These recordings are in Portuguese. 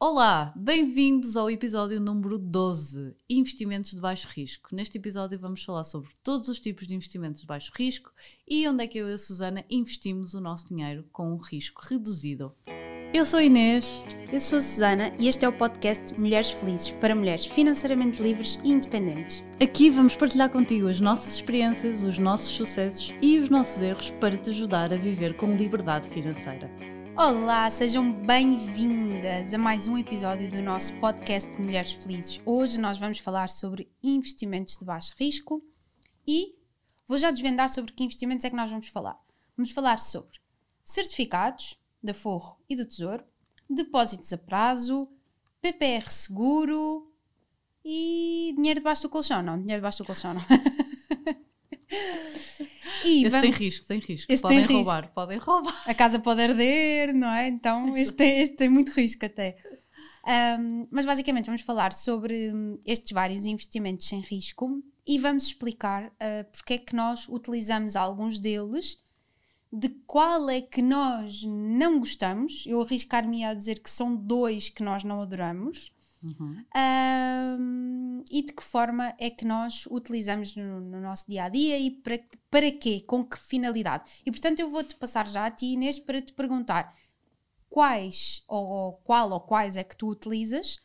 Olá, bem-vindos ao episódio número 12, Investimentos de Baixo Risco. Neste episódio vamos falar sobre todos os tipos de investimentos de baixo risco e onde é que eu e a Susana investimos o nosso dinheiro com um risco reduzido. Eu sou a Inês. Eu sou a Susana e este é o podcast Mulheres Felizes para mulheres financeiramente livres e independentes. Aqui vamos partilhar contigo as nossas experiências, os nossos sucessos e os nossos erros para te ajudar a viver com liberdade financeira. Olá, sejam bem-vindas a mais um episódio do nosso podcast Mulheres Felizes. Hoje nós vamos falar sobre investimentos de baixo risco e vou já desvendar sobre que investimentos é que nós vamos falar. Vamos falar sobre certificados da Forro e do Tesouro, depósitos a prazo, PPR seguro e dinheiro debaixo do colchão. Não, dinheiro debaixo do colchão não. E Esse vamos... tem risco, tem risco. Esse podem tem roubar, risco. podem roubar. A casa pode arder, não é? Então este tem, este tem muito risco até. Um, mas basicamente vamos falar sobre hum, estes vários investimentos sem risco e vamos explicar uh, porque é que nós utilizamos alguns deles, de qual é que nós não gostamos. Eu arriscar-me a dizer que são dois que nós não adoramos Uhum. Um, e de que forma é que nós utilizamos no, no, nosso dia a dia e para, para quê? Com que finalidade? E portanto eu vou-te passar já a ti, Inês, para te perguntar quais ou qual ou quais é que tu utilizas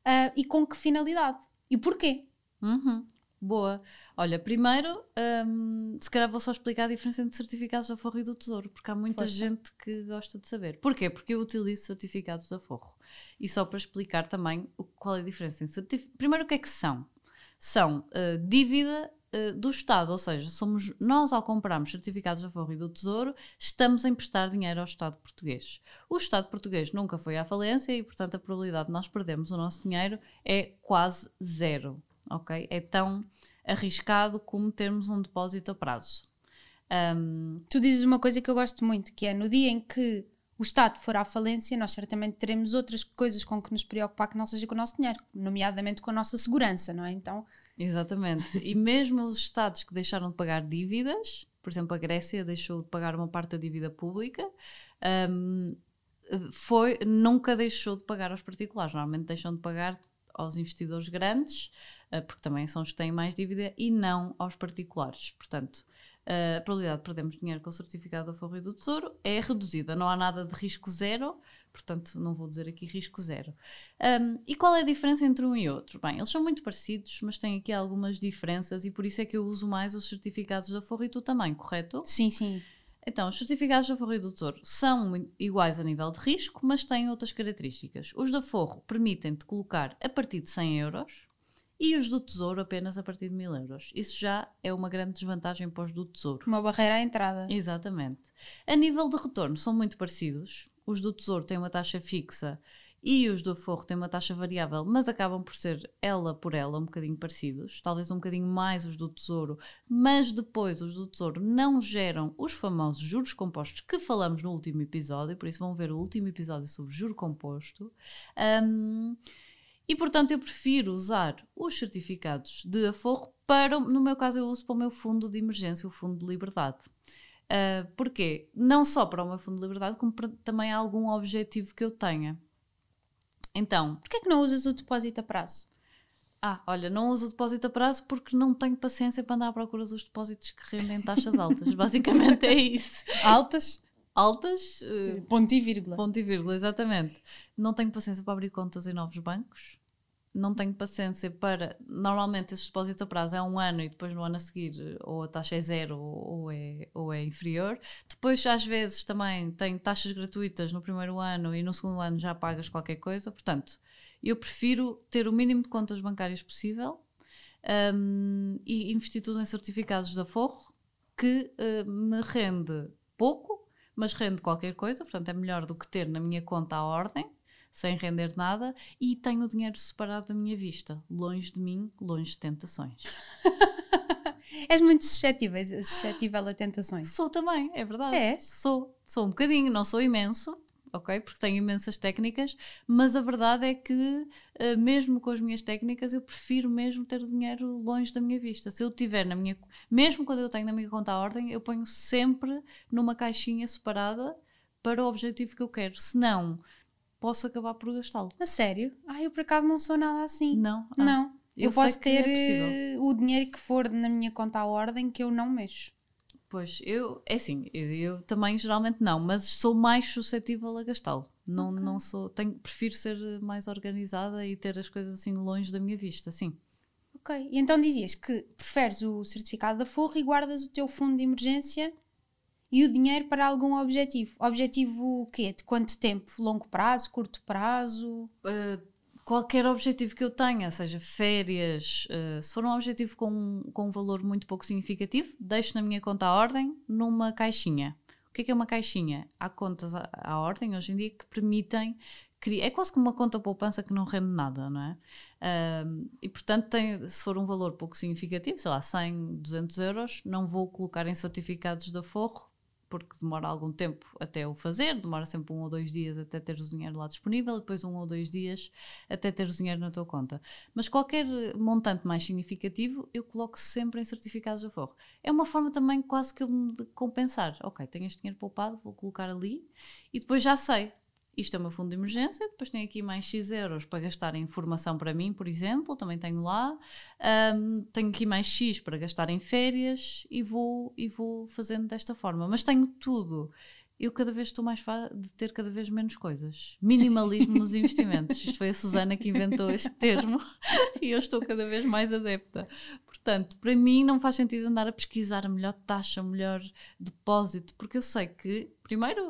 uh, e com que finalidade e porquê? Uhum. Boa. Olha, primeiro, um, se calhar vou só explicar a diferença entre certificados da Forro e do Tesouro, porque há muita Força. gente que gosta de saber. Porquê? Porque eu utilizo certificados da Forro. E só para explicar também o, qual é a diferença. Primeiro, o que é que são? São uh, dívida uh, do Estado, ou seja, somos nós ao comprarmos certificados da Forro e do Tesouro, estamos a emprestar dinheiro ao Estado português. O Estado português nunca foi à falência e, portanto, a probabilidade de nós perdermos o nosso dinheiro é quase zero, ok? É tão arriscado como termos um depósito a prazo. Um, tu dizes uma coisa que eu gosto muito, que é no dia em que o Estado for à falência, nós certamente teremos outras coisas com que nos preocupar que não seja com o nosso dinheiro, nomeadamente com a nossa segurança, não é? Então. Exatamente. e mesmo os Estados que deixaram de pagar dívidas, por exemplo, a Grécia deixou de pagar uma parte da dívida pública, um, foi, nunca deixou de pagar aos particulares. Normalmente deixam de pagar aos investidores grandes, porque também são os que têm mais dívida, e não aos particulares. Portanto, a probabilidade de perdermos dinheiro com o certificado da Forro e do Tesouro é reduzida. Não há nada de risco zero, portanto, não vou dizer aqui risco zero. Um, e qual é a diferença entre um e outro? Bem, eles são muito parecidos, mas têm aqui algumas diferenças e por isso é que eu uso mais os certificados da Forro e tu também, correto? Sim, sim. Então, os certificados da Forro e do Tesouro são iguais a nível de risco, mas têm outras características. Os da Forro permitem-te colocar a partir de 100 euros, e os do Tesouro apenas a partir de mil euros. Isso já é uma grande desvantagem para os do Tesouro. Uma barreira à entrada. Exatamente. A nível de retorno são muito parecidos. Os do Tesouro têm uma taxa fixa e os do Forro têm uma taxa variável, mas acabam por ser ela por ela um bocadinho parecidos, talvez um bocadinho mais os do Tesouro, mas depois os do Tesouro não geram os famosos juros compostos que falamos no último episódio, por isso vão ver o último episódio sobre juro composto. Um, e portanto eu prefiro usar os certificados de aforro para, no meu caso, eu uso para o meu fundo de emergência, o fundo de liberdade. Uh, porquê? Não só para o meu fundo de liberdade, como para também algum objetivo que eu tenha. Então. Porquê é que não usas o depósito a prazo? Ah, olha, não uso o depósito a prazo porque não tenho paciência para andar à procura dos depósitos que rendem taxas altas. Basicamente é isso. Altas? altas. Uh, ponto e vírgula. Ponto e vírgula, exatamente. Não tenho paciência para abrir contas em novos bancos. Não tenho paciência para. Normalmente, esse depósito a prazo é um ano e depois no ano a seguir ou a taxa é zero ou é, ou é inferior. Depois, às vezes, também tem taxas gratuitas no primeiro ano e no segundo ano já pagas qualquer coisa. Portanto, eu prefiro ter o mínimo de contas bancárias possível um, e investir tudo em certificados da Forro que uh, me rende pouco mas rende qualquer coisa, portanto é melhor do que ter na minha conta à ordem, sem render nada, e tenho o dinheiro separado da minha vista, longe de mim, longe de tentações. És muito suscetível, suscetível a tentações. Sou também, é verdade. És? Sou, sou um bocadinho, não sou imenso, ok? Porque tenho imensas técnicas, mas a verdade é que, uh, mesmo com as minhas técnicas, eu prefiro mesmo ter o dinheiro longe da minha vista. Se eu tiver na minha. Mesmo quando eu tenho na minha conta à ordem, eu ponho sempre numa caixinha separada para o objetivo que eu quero. Se não posso acabar por gastá-lo. A sério? Ah, eu por acaso não sou nada assim. Não? Ah, Não. Eu, eu posso é ter eh, o dinheiro que for na minha conta à ordem que eu não mexo. Pois, eu, é assim, eu, eu também geralmente não, mas sou mais suscetível a gastá-lo. Não, Ok. não sou, tenho, prefiro ser mais organizada e ter as coisas assim longe da minha vista, sim. Ok. E então dizias que preferes o certificado da Forro e guardas o teu fundo de emergência e o dinheiro para algum objetivo. Objetivo o quê? De quanto tempo? Longo prazo? Curto prazo? Uh, qualquer objetivo que eu tenha, seja férias, uh, se for um objetivo com, com um valor muito pouco significativo, deixo na minha conta à ordem numa caixinha. O que é que é uma caixinha? Há contas à, à ordem hoje em dia que permitem. É quase como uma conta poupança que não rende nada, não é? E portanto, tem, se for um valor pouco significativo, sei lá, 100, 200 euros, não vou colocar em certificados da Forro, porque demora algum tempo até o fazer, demora sempre um ou dois dias até ter o dinheiro lá disponível, depois um ou dois dias até ter o dinheiro na tua conta. Mas qualquer montante mais significativo, eu coloco sempre em certificados da Forro. É uma forma também quase que eu me de compensar. Ok, tenho este dinheiro poupado, vou colocar ali, e depois já sei. Isto é o meu fundo de emergência, depois tenho aqui mais X euros para gastar em formação para mim, por exemplo, também tenho lá. Um, tenho aqui mais X para gastar em férias e vou, e vou fazendo desta forma. Mas tenho tudo. Eu cada vez estou mais fa- de ter cada vez menos coisas. Minimalismo nos investimentos. Isto foi a Susana que inventou este termo e eu estou cada vez mais adepta. Portanto, para mim não faz sentido andar a pesquisar a melhor taxa, o melhor depósito, porque eu sei que, primeiro,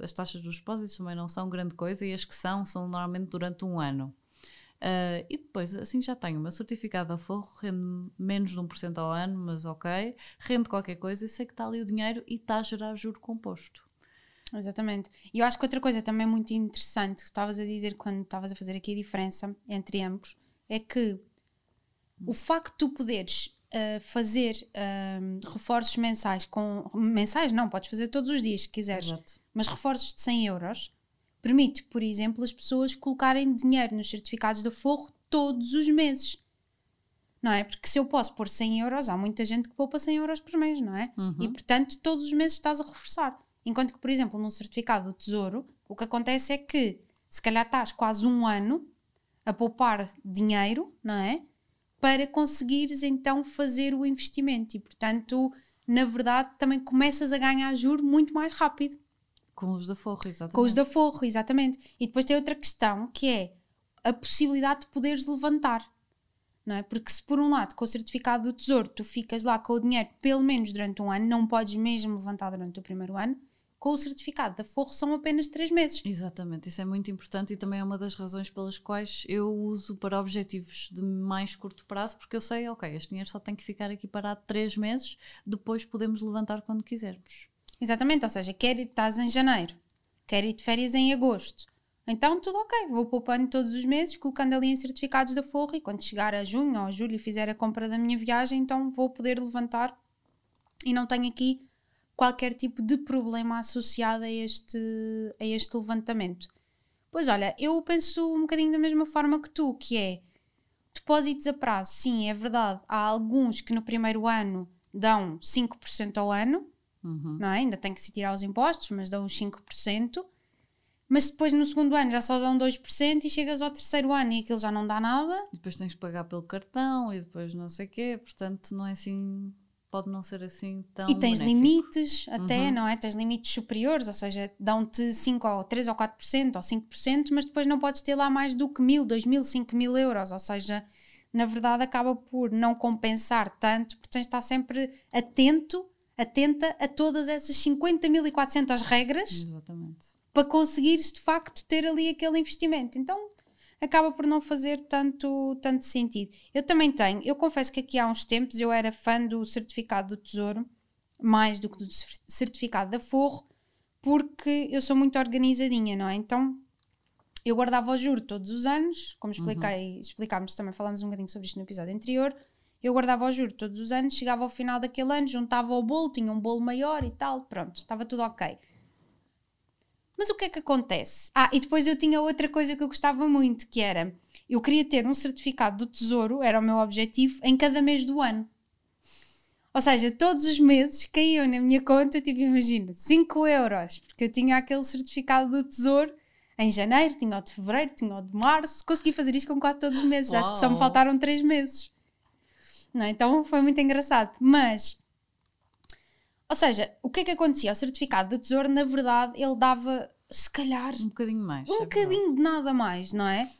eh, as taxas dos depósitos também não são grande coisa e as que são, são normalmente durante um ano. Uh, e depois, assim já tenho o meu certificado da Forro, rende menos de 1% ao ano, mas ok, rende qualquer coisa e sei que está ali o dinheiro e está a gerar juro composto. Exatamente. E eu acho que outra coisa também muito interessante que estavas a dizer quando estavas a fazer aqui a diferença entre ambos é que o facto de tu poderes ah, fazer ah, reforços mensais com. mensais não, podes fazer todos os dias se quiseres, Exato. mas reforços de 100 euros permite, por exemplo, as pessoas colocarem dinheiro nos certificados da Forro todos os meses. Não é? Porque se eu posso pôr 100 euros, há muita gente que poupa 100 euros por mês, não é? Uhum. E portanto, todos os meses estás a reforçar. Enquanto que, por exemplo, num certificado do Tesouro, o que acontece é que se calhar estás quase um ano a poupar dinheiro, não é? Para conseguires então fazer o investimento. E portanto, na verdade, também começas a ganhar juro muito mais rápido. Com os da Forro, exatamente. Com os da Forro, exatamente. E depois tem outra questão que é a possibilidade de poderes levantar. Não é? Porque se por um lado com o certificado do Tesouro tu ficas lá com o dinheiro pelo menos durante um ano, não podes mesmo levantar durante o primeiro ano, com o certificado da Forro são apenas três meses. Exatamente, isso é muito importante e também é uma das razões pelas quais eu uso para objetivos de mais curto prazo, porque eu sei, ok, este dinheiro só tem que ficar aqui parado três meses, depois podemos levantar quando quisermos. Exatamente, ou seja, quer ir, estás em janeiro, quer ir de férias em agosto. Então tudo ok, vou poupando todos os meses, colocando ali em certificados da Forro e quando chegar a junho ou a julho e fizer a compra da minha viagem, então vou poder levantar e não tenho aqui qualquer tipo de problema associado a este, a este levantamento. Pois olha, eu penso um bocadinho da mesma forma que tu, que é depósitos a prazo. Sim, é verdade, há alguns que no primeiro ano dão 5% ao ano, Uhum. não é? Ainda tem que se tirar os impostos, mas dão os 5%. Mas depois no segundo ano já só dão 2% e chegas ao terceiro ano e aquilo já não dá nada. E depois tens que pagar pelo cartão e depois não sei o quê, portanto não é assim, pode não ser assim tão e tens benéfico. limites até, Uhum. não é? Tens limites superiores, ou seja, dão-te 5 ou 3 ou 4% ou 5%, mas depois não podes ter lá mais do que mil, dois mil, cinco mil euros, ou seja, na verdade acaba por não compensar tanto, porque tens de estar sempre atento, atenta a todas essas 50.400 regras Exatamente. para conseguires de facto ter ali aquele investimento. Então acaba por não fazer tanto, tanto sentido. Eu também tenho, eu confesso que aqui há uns tempos eu era fã do certificado do Tesouro, mais do que do cer- certificado da Forro, porque eu sou muito organizadinha, não é? Então eu guardava o juro todos os anos, como expliquei, explicámos também, falámos um bocadinho sobre isto no episódio anterior. Eu guardava o juro todos os anos, chegava ao final daquele ano, juntava o bolo, tinha um bolo maior e tal, pronto, estava tudo ok. Mas o que é que acontece? Ah, e depois eu tinha outra coisa que eu gostava muito, que era eu queria ter um certificado do Tesouro, era o meu objetivo, em cada mês do ano. Ou seja, todos os meses caíam na minha conta, tipo, imagina, 5 euros, porque eu tinha aquele certificado do Tesouro em janeiro, tinha o de fevereiro, tinha o de março. Consegui fazer isto com quase todos os meses. Acho que só me Uau. faltaram três meses. Não é? Então foi muito engraçado. Mas, ou seja, o que é que acontecia? O certificado do Tesouro, na verdade, ele dava, se calhar, Um bocadinho mais. um é bocadinho de nada mais, não é?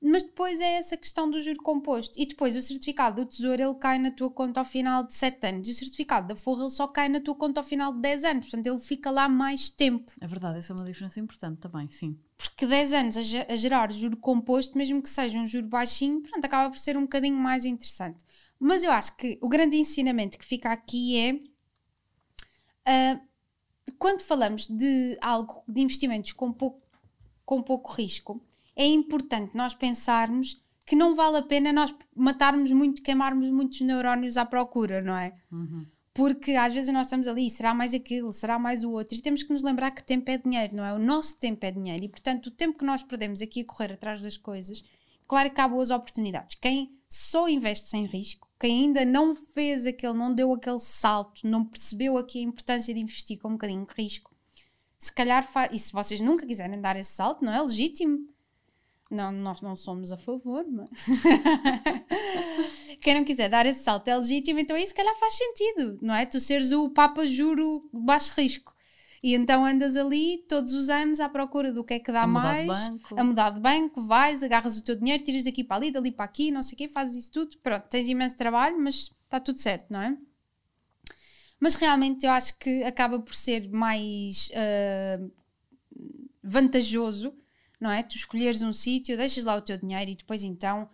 Mas depois é essa questão do juro composto. E depois o certificado do Tesouro ele cai na tua conta ao final de 7 anos. E o certificado da Forra ele só cai na tua conta ao final de 10 anos. Portanto, ele fica lá mais tempo. É verdade, essa é uma diferença importante também, sim. Porque 10 anos a gerar juro composto, mesmo que seja um juro baixinho, pronto, acaba por ser um bocadinho mais interessante. Mas eu acho que o grande ensinamento que fica aqui é ah, quando falamos de algo de investimentos com pouco, com pouco risco, é importante nós pensarmos que não vale a pena nós matarmos muito, queimarmos muitos neurónios à procura, não é? Uhum. Porque às vezes nós estamos ali, será mais aquilo, será mais o outro, e temos que nos lembrar que tempo é dinheiro, não é? O nosso tempo é dinheiro, e portanto o tempo que nós perdemos aqui a correr atrás das coisas, claro que há boas oportunidades. Quem só investe sem risco, quem ainda não fez aquele, não deu aquele salto, não percebeu aqui a importância de investir com um bocadinho de risco, se calhar faz, e se vocês nunca quiserem dar esse salto, não é legítimo. Não, nós não somos a favor, mas quem não quiser dar esse salto é legítimo, então aí se calhar faz sentido, não é? Tu seres o Papa Juro baixo risco. E então andas ali todos os anos à procura do que é que dá A mais, a mudar de banco, vais, agarras o teu dinheiro, tiras daqui para ali, dali para aqui, não sei o quê, fazes isso tudo. Pronto, tens imenso trabalho, mas está tudo certo, não é? Mas realmente eu acho que acaba por ser mais ah, vantajoso, não é? Tu escolheres um sítio, deixas lá o teu dinheiro e depois então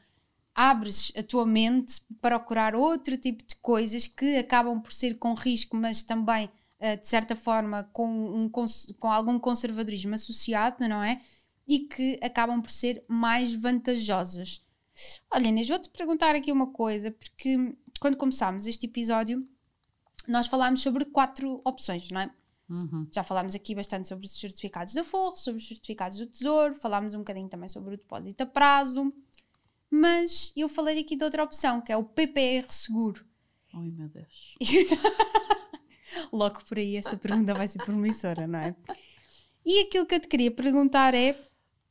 abres a tua mente para procurar outro tipo de coisas que acabam por ser com risco, mas também de certa forma com, um, com algum conservadorismo associado, não é? E que acabam por ser mais vantajosas. Olha, Inês, vou-te perguntar aqui uma coisa, porque quando começámos este episódio, nós falámos sobre quatro opções, não é? Uhum. Já falámos aqui bastante sobre os certificados da Forro, sobre os certificados do Tesouro, falámos um bocadinho também sobre o depósito a prazo, mas eu falei aqui de outra opção, que é o PPR seguro. Ai meu Deus. Logo por aí esta pergunta vai ser promissora, não é? E aquilo que eu te queria perguntar é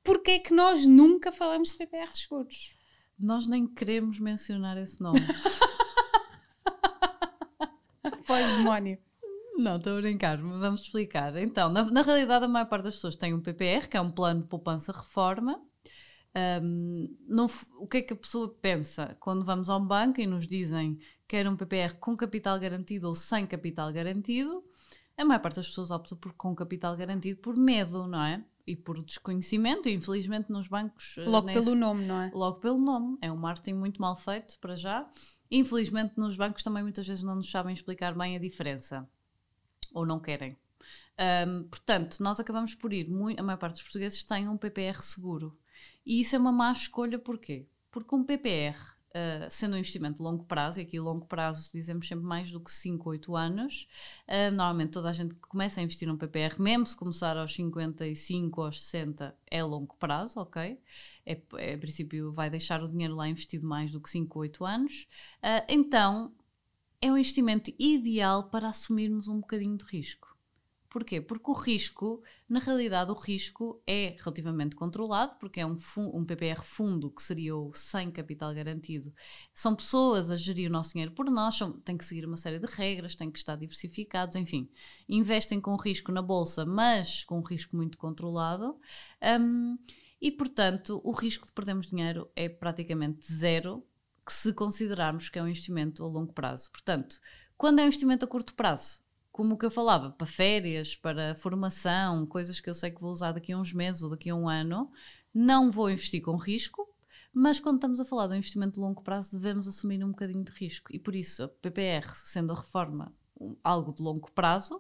porquê é que nós nunca falamos de PPR seguros? Nós nem queremos mencionar esse nome. Pois, demónio. Não, estou a brincar, mas vamos explicar. Então, na, na realidade, a maior parte das pessoas tem um PPR, que é um plano de poupança-reforma. Um, f- o que é que a pessoa pensa quando vamos a um banco e nos dizem que era um PPR com capital garantido ou sem capital garantido? A maior parte das pessoas opta por com capital garantido por medo, não é? E por desconhecimento, e infelizmente nos bancos. eh, Logo nesse- pelo nome, não é? Logo pelo nome. É um marketing muito mal feito para já. Infelizmente, nos bancos também muitas vezes não nos sabem explicar bem a diferença. Ou não querem. Ahm, portanto, nós acabamos por ir, a maior parte dos portugueses tem um PPR seguro. E isso é uma má escolha, porquê? Porque um PPR, ah, sendo um investimento de longo prazo, e aqui longo prazo dizemos sempre mais do que 5, 8 anos, ah, normalmente toda a gente que começa a investir num PPR, mesmo se começar aos 55 ou aos 60, é longo prazo, ok? É, é, em princípio vai deixar o dinheiro lá investido mais do que 5, 8 anos. Ah, então, é um investimento ideal para assumirmos um bocadinho de risco. Porquê? Porque o risco, na realidade, o risco é relativamente controlado, porque é um, fun- um PPR fundo, que seria o sem capital garantido. São pessoas a gerir o nosso dinheiro por nós, são, têm que seguir uma série de regras, têm que estar diversificados, enfim. Investem com risco na bolsa, mas com um risco muito controlado. Hum, e, portanto, o risco de perdermos dinheiro é praticamente zero, se considerarmos que é um investimento a longo prazo. Portanto, quando é um investimento a curto prazo, como o que eu falava, para férias, para formação, coisas que eu sei que vou usar daqui a uns meses ou daqui a um ano, não vou investir com risco, mas quando estamos a falar de um investimento de longo prazo, devemos assumir um bocadinho de risco. E por isso, a PPR, sendo a reforma um- algo de longo prazo,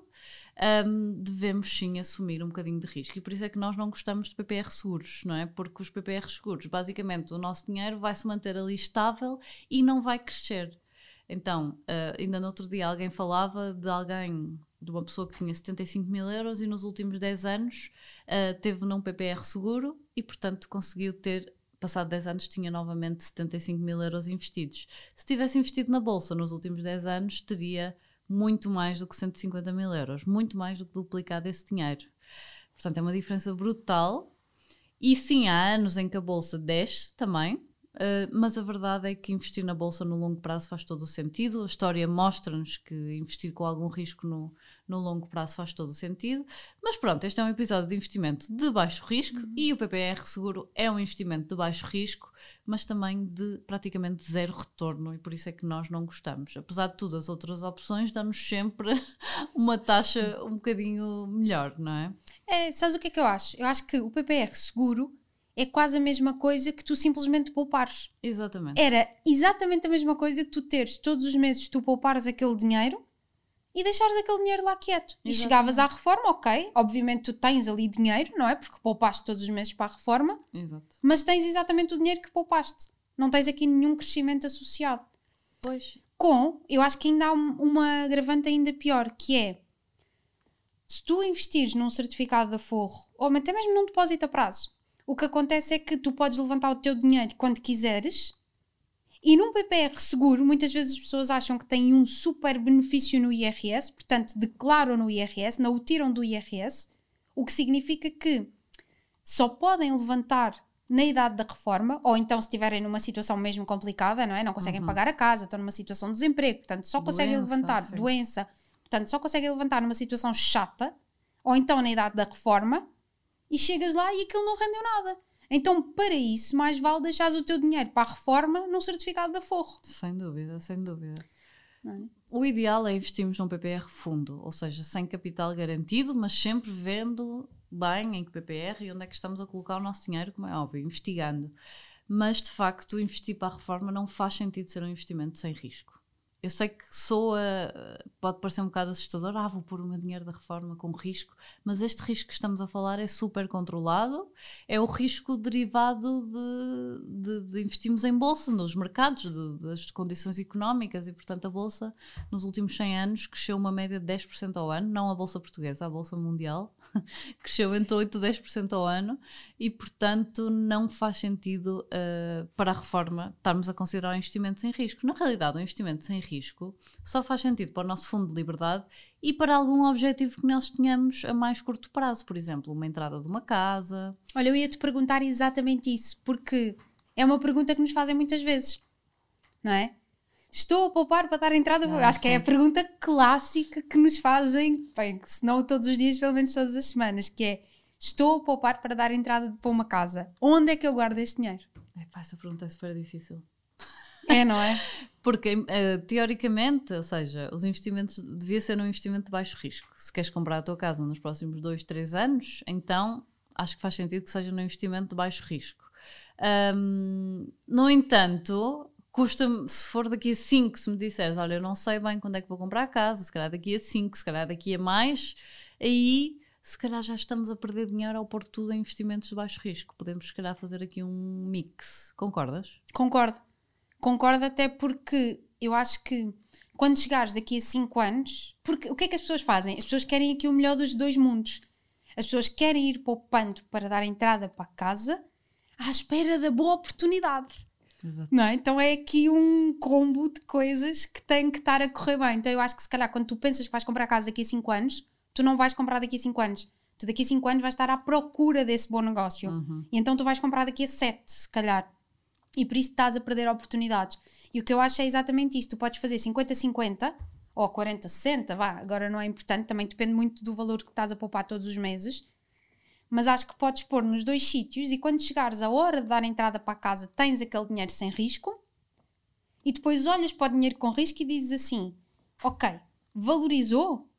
hum, devemos sim assumir um bocadinho de risco. E por isso é que nós não gostamos de PPR seguros, não é? Porque os PPR seguros, basicamente, o nosso dinheiro vai se manter ali estável e não vai crescer. Então, ah, ainda no outro dia alguém falava de alguém, de uma pessoa que tinha 75 mil euros e nos últimos 10 anos ah, teve num PPR seguro e, portanto, conseguiu ter, passado 10 anos, tinha novamente 75 mil euros investidos. Se tivesse investido na bolsa nos últimos 10 anos, teria muito mais do que 150 mil euros, muito mais do que duplicado esse dinheiro. Portanto, é uma diferença brutal. E sim, há anos em que a bolsa desce também, Uh, mas a verdade é que investir na bolsa no longo prazo faz todo o sentido. A história mostra-nos que investir com algum risco no, no longo prazo faz todo o sentido. Mas pronto, este é um episódio de investimento de baixo risco uhum. e o PPR Seguro é um investimento de baixo risco, mas também de praticamente zero retorno e por isso é que nós não gostamos. Apesar de tudo, as outras opções dão-nos sempre uma taxa um bocadinho melhor, não é? É, sabes o que é que eu acho? Eu acho que o PPR Seguro é quase a mesma coisa que tu simplesmente poupares. Exatamente. Era exatamente a mesma coisa que tu teres todos os meses tu poupares aquele dinheiro e deixares aquele dinheiro lá quieto. Exatamente. E chegavas à reforma, ok, obviamente tu tens ali dinheiro, não é? Porque poupaste todos os meses para a reforma, Exato. mas tens exatamente o dinheiro que poupaste. Não tens aqui nenhum crescimento associado. Pois. Com, eu acho que ainda há uma agravante ainda pior, que é se tu investires num certificado de aforro, ou até mesmo num depósito a prazo, o que acontece é que tu podes levantar o teu dinheiro quando quiseres e num PPR seguro, muitas vezes as pessoas acham que têm um super benefício no IRS, portanto declaram no IRS, não o tiram do IRS, o que significa que só podem levantar na idade da reforma, ou então se estiverem numa situação mesmo complicada, não é? Não conseguem uhum. pagar a casa, estão numa situação de desemprego, portanto só doença, conseguem levantar sim. doença, portanto só conseguem levantar numa situação chata, ou então na idade da reforma, e chegas lá e aquilo não rendeu nada. Então, para isso, mais vale deixares o teu dinheiro para a reforma num certificado de aforro. Sem dúvida, sem dúvida. É? O ideal é investirmos num PPR fundo, ou seja, sem capital garantido, mas sempre vendo bem em que PPR e onde é que estamos a colocar o nosso dinheiro, como é óbvio, investigando. Mas, de facto, investir para a reforma não faz sentido ser um investimento sem risco eu sei que soa, pode parecer um bocado assustador, ah, vou pôr o meu dinheiro da reforma com risco, mas este risco que estamos a falar é super controlado, é o risco derivado de, de, de investirmos em bolsa, nos mercados, de, das condições económicas e, portanto, a bolsa nos últimos 100 anos cresceu uma média de 10% ao ano, não a bolsa portuguesa, a bolsa mundial, cresceu entre 8 e 10% ao ano e, portanto, não faz sentido uh, para a reforma estarmos a considerar um investimento sem risco. Na realidade, um investimento sem risco risco só faz sentido para o nosso fundo de liberdade e para algum objetivo que nós tenhamos a mais curto prazo, por exemplo, uma entrada de uma casa. Olha, eu ia te perguntar exatamente isso, porque é uma pergunta que nos fazem muitas vezes, não é? Estou a poupar para dar entrada. Ah, Acho sim. que é a pergunta clássica que nos fazem, bem, se não todos os dias, pelo menos todas as semanas, que é estou a poupar para dar entrada para uma casa. Onde é que eu guardo este dinheiro? Epá, essa pergunta é super difícil. É, não é? Porque, uh, teoricamente, ou seja, os investimentos devia ser um investimento de baixo risco. Se queres comprar a tua casa nos próximos 2, 3 anos, então acho que faz sentido que seja um investimento de baixo risco. Um, no entanto, custa-me, se for daqui a 5, se me disseres, olha, eu não sei bem quando é que vou comprar a casa, se calhar daqui a 5, se calhar daqui a mais, aí se calhar já estamos a perder dinheiro ao pôr tudo em investimentos de baixo risco. Podemos, se calhar, fazer aqui um mix. Concordas? Concordo. Concordo até porque eu acho que quando chegares daqui a 5 anos, porque o que é que as pessoas fazem? As pessoas querem aqui o melhor dos dois mundos. As pessoas querem ir poupando para dar entrada para a casa à espera da boa oportunidade. Exato. Não é? Então é aqui um combo de coisas que tem que estar a correr bem. Então eu acho que se calhar quando tu pensas que vais comprar casa daqui a 5 anos, tu não vais comprar daqui a 5 anos. Tu daqui a 5 anos vais estar à procura desse bom negócio. Uhum. E então tu vais comprar daqui a 7, se calhar e por isso estás a perder oportunidades. E o que eu acho é exatamente isto: tu podes fazer 50-50 ou 40-60, vá, agora não é importante, também depende muito do valor que estás a poupar todos os meses. Mas acho que podes pôr nos dois sítios e quando chegares a hora de dar entrada para a casa, tens aquele dinheiro sem risco e depois olhas para o dinheiro com risco e dizes assim: Ok, valorizou?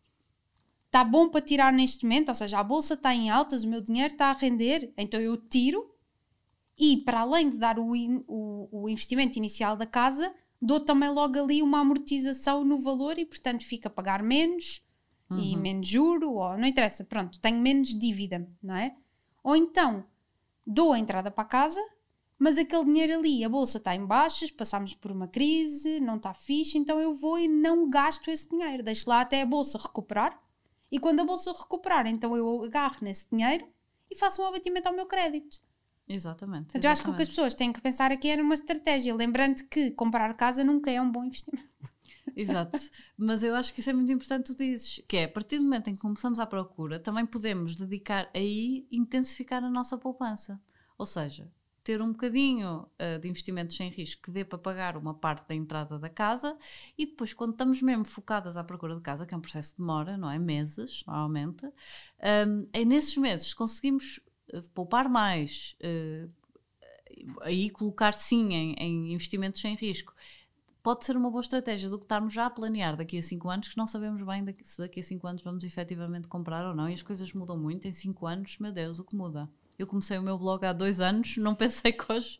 Está bom para tirar neste momento? Ou seja, a bolsa está em altas, o meu dinheiro está a render, então eu tiro e para além de dar o, in, o, o investimento inicial da casa, dou também logo ali uma amortização no valor e, portanto, fica a pagar menos uhum. e menos juro, ou não interessa, pronto, tenho menos dívida, não é? Ou então dou a entrada para a casa, mas aquele dinheiro ali, a bolsa está em baixas, passámos por uma crise, não está fixe, então eu vou e não gasto esse dinheiro, deixo lá até a bolsa recuperar. E quando a bolsa recuperar, então eu agarro nesse dinheiro e faço um abatimento ao meu crédito. Exatamente. Então, eu acho que o que as pessoas têm que pensar aqui é numa estratégia, lembrando que comprar casa nunca é um bom investimento. Exato, mas eu acho que isso é muito importante tu dizes, que é a partir do momento em que começamos à procura, também podemos dedicar aí intensificar a nossa poupança. Ou seja, ter um bocadinho uh, de investimentos sem risco que dê para pagar uma parte da entrada da casa e depois, quando estamos mesmo focadas à procura de casa, que é um processo que demora, não é? Meses, normalmente, um, é nesses meses conseguimos poupar mais, uh, aí colocar sim em, em investimentos sem risco pode ser uma boa estratégia do que estarmos já a planear daqui a 5 anos, que não sabemos bem se daqui a 5 anos vamos efetivamente comprar ou não, e as coisas mudam muito em 5 anos, meu Deus, o que muda? Eu comecei o meu blog há dois anos, não pensei que hoje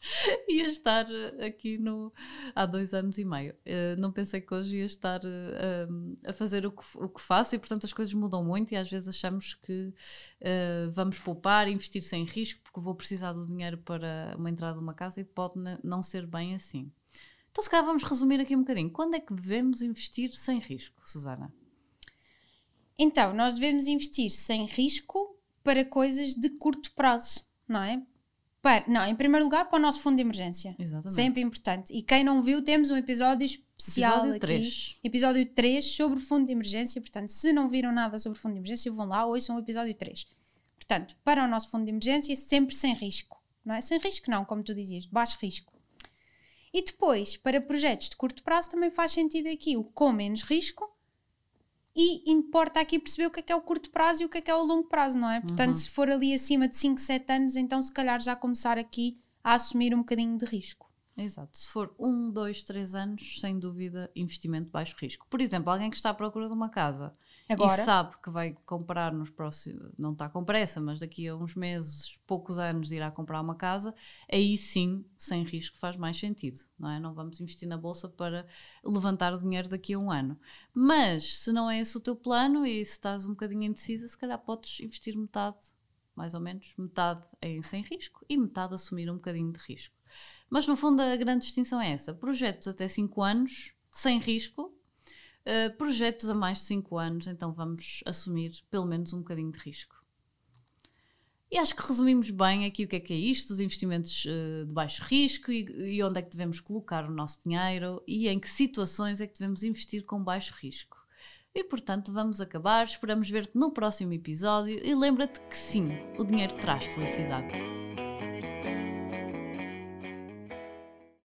ia estar eh, aqui no. há dois anos e meio. Uh, não pensei que hoje ia estar uh, a fazer o que, o que faço e, portanto, as coisas mudam muito e às vezes achamos que uh, vamos poupar, investir sem risco, porque vou precisar do dinheiro para uma entrada de uma casa e pode não ser bem assim. Então, se calhar, vamos resumir aqui um bocadinho. Quando é que devemos investir sem risco, Susana? Então, nós devemos investir sem risco para coisas de curto prazo, não é? Para, não, em primeiro lugar, para o nosso fundo de emergência. Exatamente. Sempre importante. E quem não viu, temos um episódio especial episódio aqui. 3. Episódio 3 sobre o fundo de emergência. Portanto, se não viram nada sobre o fundo de emergência, vão lá, ouçam o episódio 3. Portanto, para o nosso fundo de emergência, sempre sem risco. Não é? Sem risco, não, como tu dizias, baixo risco. E depois, para projetos de curto prazo, também faz sentido aqui o com menos risco e importa aqui perceber o que é que é o curto prazo e o que é que é o longo prazo, não é? Portanto, uhum. se for ali acima de 5, 7 anos, então se calhar já começar aqui a assumir um bocadinho de risco. Exato. Se for 1, 2, 3 anos, sem dúvida, investimento de baixo risco. Por exemplo, alguém que está à procura de uma casa Agora, e sabe que vai comprar nos próximos, não está com pressa, mas daqui a uns meses, poucos anos, irá comprar uma casa, aí sim, sem risco, faz mais sentido, não é? Não vamos investir na bolsa para levantar o dinheiro daqui a um ano. Mas se não é esse o teu plano e se estás um bocadinho indecisa, se calhar podes investir metade, mais ou menos, metade em sem risco e metade assumir um bocadinho de risco. Mas no fundo a grande distinção é essa: projetos até 5 anos, sem risco, Uh, projetos a mais de 5 anos, então vamos assumir pelo menos um bocadinho de risco. E acho que resumimos bem aqui o que é que é isto, os investimentos uh, de baixo risco e, e, onde é que devemos colocar o nosso dinheiro e em que situações é que devemos investir com baixo risco. E portanto vamos acabar, esperamos ver-te no próximo episódio e lembra-te que sim, o dinheiro traz felicidade.